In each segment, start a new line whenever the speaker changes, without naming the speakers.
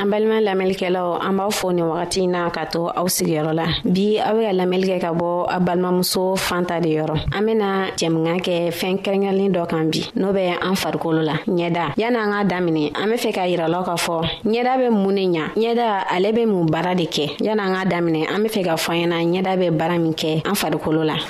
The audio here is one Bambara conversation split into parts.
an
balima lamɛnlikɛlaw an b'aw fo ni wagati na ka to aw sigiyɔrɔ la bi aw bɛ ka lamɛnli kɛ ka bɔ a balimamuso fanta de yɔrɔ an bena jɛmukan kɛ fɛɛn kɛrɛnkɛrɛnlen dɔ kan bi n'o bɛ an farikolo la ɲɛda yani an k'a daminɛ an be fɛ k'a yiralaw k'a fɔ ɲɛda bɛ mun ne ɲa ɲɛda ale bɛ mun baara de kɛ yani an k'a daminɛ an be fɛ ka fɔ ɲɛna ɲɛda bɛ baara min kɛ an farikolo la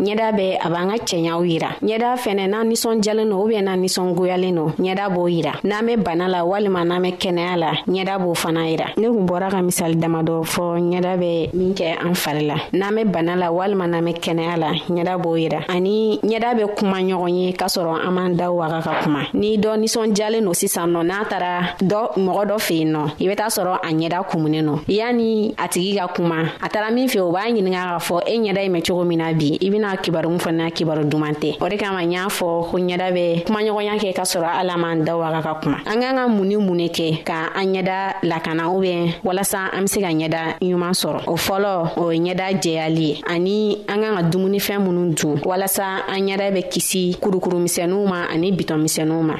ɲɛda bɛ a b'an ka cɛɲaw yira ɲɛda fɛnɛ n'an ninsɔnjalen no ubiyɛn n'an ninsɔngoyalen no ɲɛda b'o yira n'an be bana la walima n'an be kɛnɛya la ɲɛda b'o fana yira ne kun bɔra ka misali damadɔ fɔ ɲɛda bɛ min kɛ an fari la n'an be bana la walima n'an be kɛnɛya la ɲɛda b'o yira ani ɲɛda bɛ kuma ɲɔgɔn ye k'a sɔrɔ an b'an da waga ka kuma ni dɔ ninsɔnjalen no sisan nɔ n'a tara dɔ mɔgɔ dɔ fe yen nɔ i be t'a sɔrɔ a ɲɛda kumunen nɔ yanni a tigi ka kuma a taara min fɛ o b'a ɲininka k'a fɔ e ɲɛda ɲi bɛ cogo min na bi i bɛna kibaru min fana kibaru duman tɛ o de kama n y'a fɔ ko ɲɛda bɛ kumaɲɔgɔnya kɛ ka sɔrɔ ala man da waga ka kuma an k'an ka mun ni mun de kɛ ka an ɲɛda lakana u bɛ walasa an bɛ se ka ɲɛda ɲuman sɔrɔ o fɔlɔ o ye ɲɛda jɛyali ye ani an k'an ka dumunifɛn minnu dun walasa an ɲɛda bɛ kisi kurukurumisɛnninw ma ani bitɔnmisɛnninw ma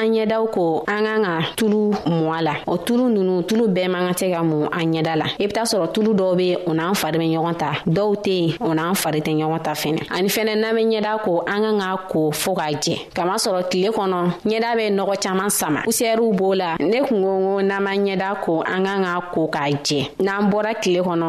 an ɲɛdaw ko an kan ka tulu mɔ a la o tulu nunu tulu bɛɛ man ka tɛ ka mu an ɲɛda la i e be t'a sɔrɔ tulu dɔw be o n'an fari be ɲɔgɔn ta dɔw tɛ yen o n'an fari tɛ ɲɔgɔn ta fɛnɛ ani fɛnɛ n'an be ɲɛda ko an kan ka ko fɔɔ k'a jɛ kama sɔrɔ tile kɔnɔ ɲɛda bɛ nɔgɔ caaman sama pusɛriw b'o la ne kun ko ko n'an ma ɲɛda ko an kan ka ko k'a jɛ n'an bɔra tile kɔnɔ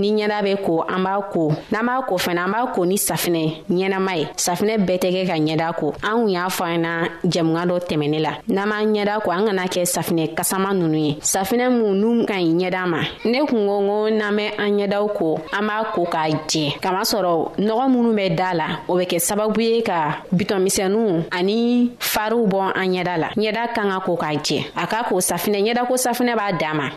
ni
ɲɛda bɛ ko an b'a ko n'an b'a ko fana an b'a ko ni safinɛ ɲɛnama ye safinɛ bɛɛ tɛ kɛ ka ɲɛda ko an kun y'a fɔ an na jɛmukan dɔ tɛmɛnen la n'an b'an ɲɛda ko an kana kɛ safinɛ kasama ninnu ye safinɛ mun n'u ka ɲi ɲɛda ma ne kun ko ko n'an bɛ an ɲɛdaw ko an b'a ko k'a jɛ kama sɔrɔ nɔgɔ minnu bɛ da la o bɛ kɛ sababu ye ka bitɔnmisɛnninw ani fariw bɔ an ɲɛda la ɲɛda kan ka ko k'a jɛ a ka ko safinɛ ɲɛda ko safinɛ b'a dan ma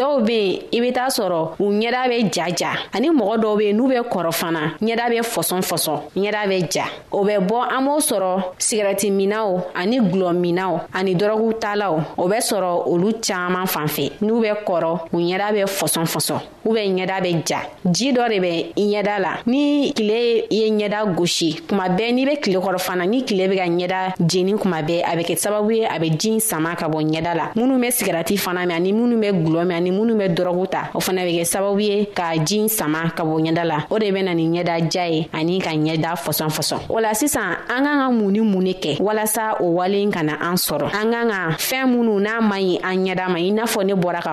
dɔw be yen i be taa sɔrɔ u ɲɛda be jaja ani mɔgɔ dɔw be yen n'u be kɔrɔ fana ɲɛda be fɔsɔn fɔsɔn ɲɛda be ja o bɛ bɔ an b'o sɔrɔ sigɛrɛti minaw ani gulɔ minaw ani dɔrɔgu talaw o bɛ sɔrɔ olu caaman fan fɛ n'u bɛ kɔrɔ u ɲɛda bɛ fɔsɔn fɔsɔn u bɛ ɲɛda bɛ ja ji dɔ de bɛ ɲɛda la ni tile ye ɲɛda gosi kuma bɛɛ n'i bɛ tile kɔrɔ fana ni tile bɛ ka ɲɛda jeni kuma bɛɛ a bɛ kɛ sababu ye a bɛ ji sama ka bɔ ɲɛda la minnu bɛ sigarati fana mɛn ani minnu bɛ gulɔ mɛn ani minnu bɛ dɔrɔgu ta o fana bɛ kɛ sababu ye ka ji sama ka bɔ ɲɛda la o de bɛ na ni ɲɛda ja ye ani ka ɲɛda fɔsɔn fɔsɔn o la sisan an k'an ka mun ni mun de kɛ walasa o wale kana an sɔrɔ an k'an ka fɛn minnu n'a man ɲi an ɲɛda ma i n'a fɔ ne bɔra ka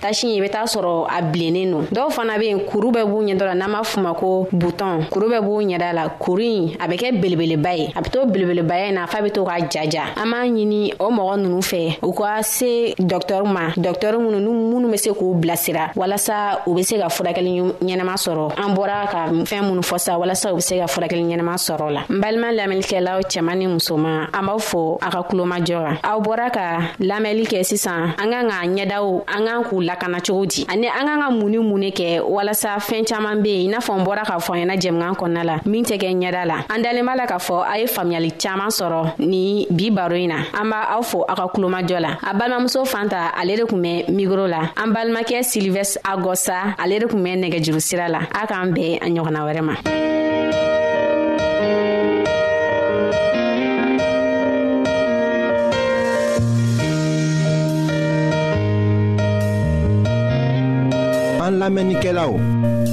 tashi i bɛ taa sɔrɔ a bilennen don dɔw fana bɛ yen kuru bɛ b'u ɲɛda la n'an b'a f'u ma ko butɔn kuru bɛ b'u ɲɛda la kuru in a bɛ kɛ belebeleba ye a bɛ to belebelebaya in na f'a bɛ to k'a jaja an b'a ɲini o mɔgɔ ninnu fɛ u ka se dɔktɛriw ma dɔktɛri minnu ni minnu bɛ se k'u bilasira walasa u bɛ se ka furakɛli ɲɛnama sɔrɔ an bɔra ka fɛn minnu fɔ sa walasa u bɛ se ka furakɛli ɲɛnama sɔrɔ la n balima lamɛnnikɛlaw cɛman ni musoman an b'aw fo a ka kulomajɔ la aw bɔra ka lamɛnli kɛ sisan an kan k'a ɲɛdaw an kan k'u lakana cogo di ani an kan ka mun ni mun ne kɛ walasa fɛn caman be yen i n'a fɔ n bɔra k'a fɔ ɲɛna jɛmkan kɔnɔna la min tɛ kɛ ɲɛda la an dalen b'a la k'a fɔ a ye faamuyali caaman sɔrɔ ni bi baro yi na an b'a aw fo aw ka kulomajɔ la a balimamuso fan ta ale de kun bɛ migro la an balimakɛ silivɛs a gɔsa ale de tun bɛ nɛgɛjuru sira la a k'an bɛn a ɲɔgɔnna wɛrɛ ma
an lamɛnnikɛlaw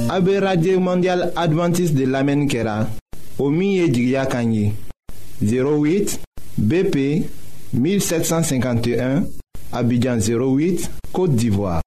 a bɛ radio mondial adventiste de lamɛnni kɛra o min ye jigiya kan ye 08 bp 1751 abidjan 08 côte d'ivoire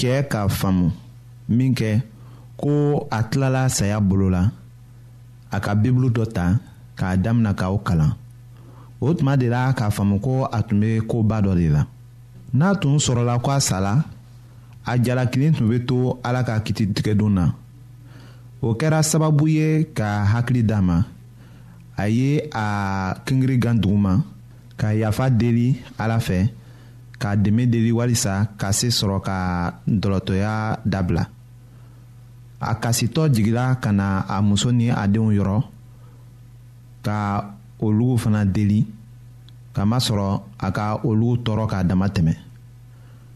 cɛɛ k'a faamu minkɛ ko a
tilala saya bolo la a ka bibulu dɔ ta k'a damina ka o kalan o tuma de la k'a faamu ko a tun be koba dɔ de la n'a tun sɔrɔla ko a sala a jalakili tun bɛ to ala ka kiti tigɛdon na o kɛra sababu ye ka hakili d'a ma a ye a kingiri gan duguma ka yafa deli ala fɛ ka dɛmɛ deli walisa ka se sɔrɔ ka dɔlɔtɔya dabila a kasitɔ jigila ka na a muso ni a denw yɔrɔ ka olu fana deli kamasɔrɔ a ka olu tɔɔrɔ k'a dama tɛmɛ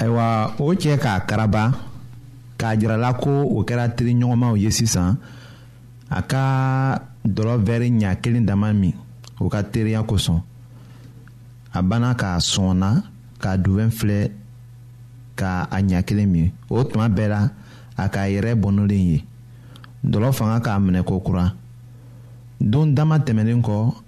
ayiwa o cɛ k'a karaba k'a jirala ko o kɛra teri ɲɔgɔnmaw ye sisan a ka dɔlɔ wɛri ɲa kelen dama min o ka teriya kosɔn a banna k'a sɔnna k'a dubɛn filɛ ka a ɲa kelen min o tuma bɛɛ la a k'a yɛrɛ bɔnɔlen ye dɔlɔ fanga k'a minɛ ko kura don dama tɛmɛnen kɔ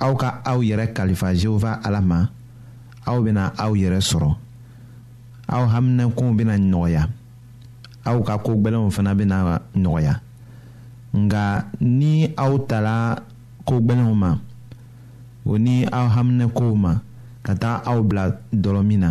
aw ka aw yɛrɛ kalifa jehova ala ma aw bɛna aw yɛrɛ sɔrɔ aw haminɛkow bɛna nɔgɔya aw ka ko gbɛlɛnw fana bɛna nɔgɔya nka ni aw tala ko gbɛlɛnw ma o ni aw haminɛkow ma ka taa aw bila dɔlɔ min na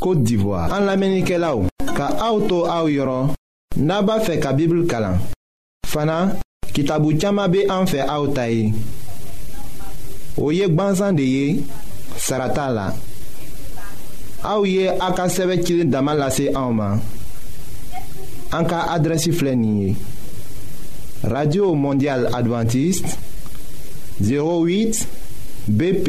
Côte d'Ivoire. En Lamenikelao, ka auto au yoron, naba fe ka Bible kalan. Fana, kitabu chama be an fe au tayi. Oye gbanzan de ye, sarata la. Au ye a ka sɛbɛ cili dama lase anw ma an ka adrɛsi filɛ nin ye radio mondial adventiste 08 bp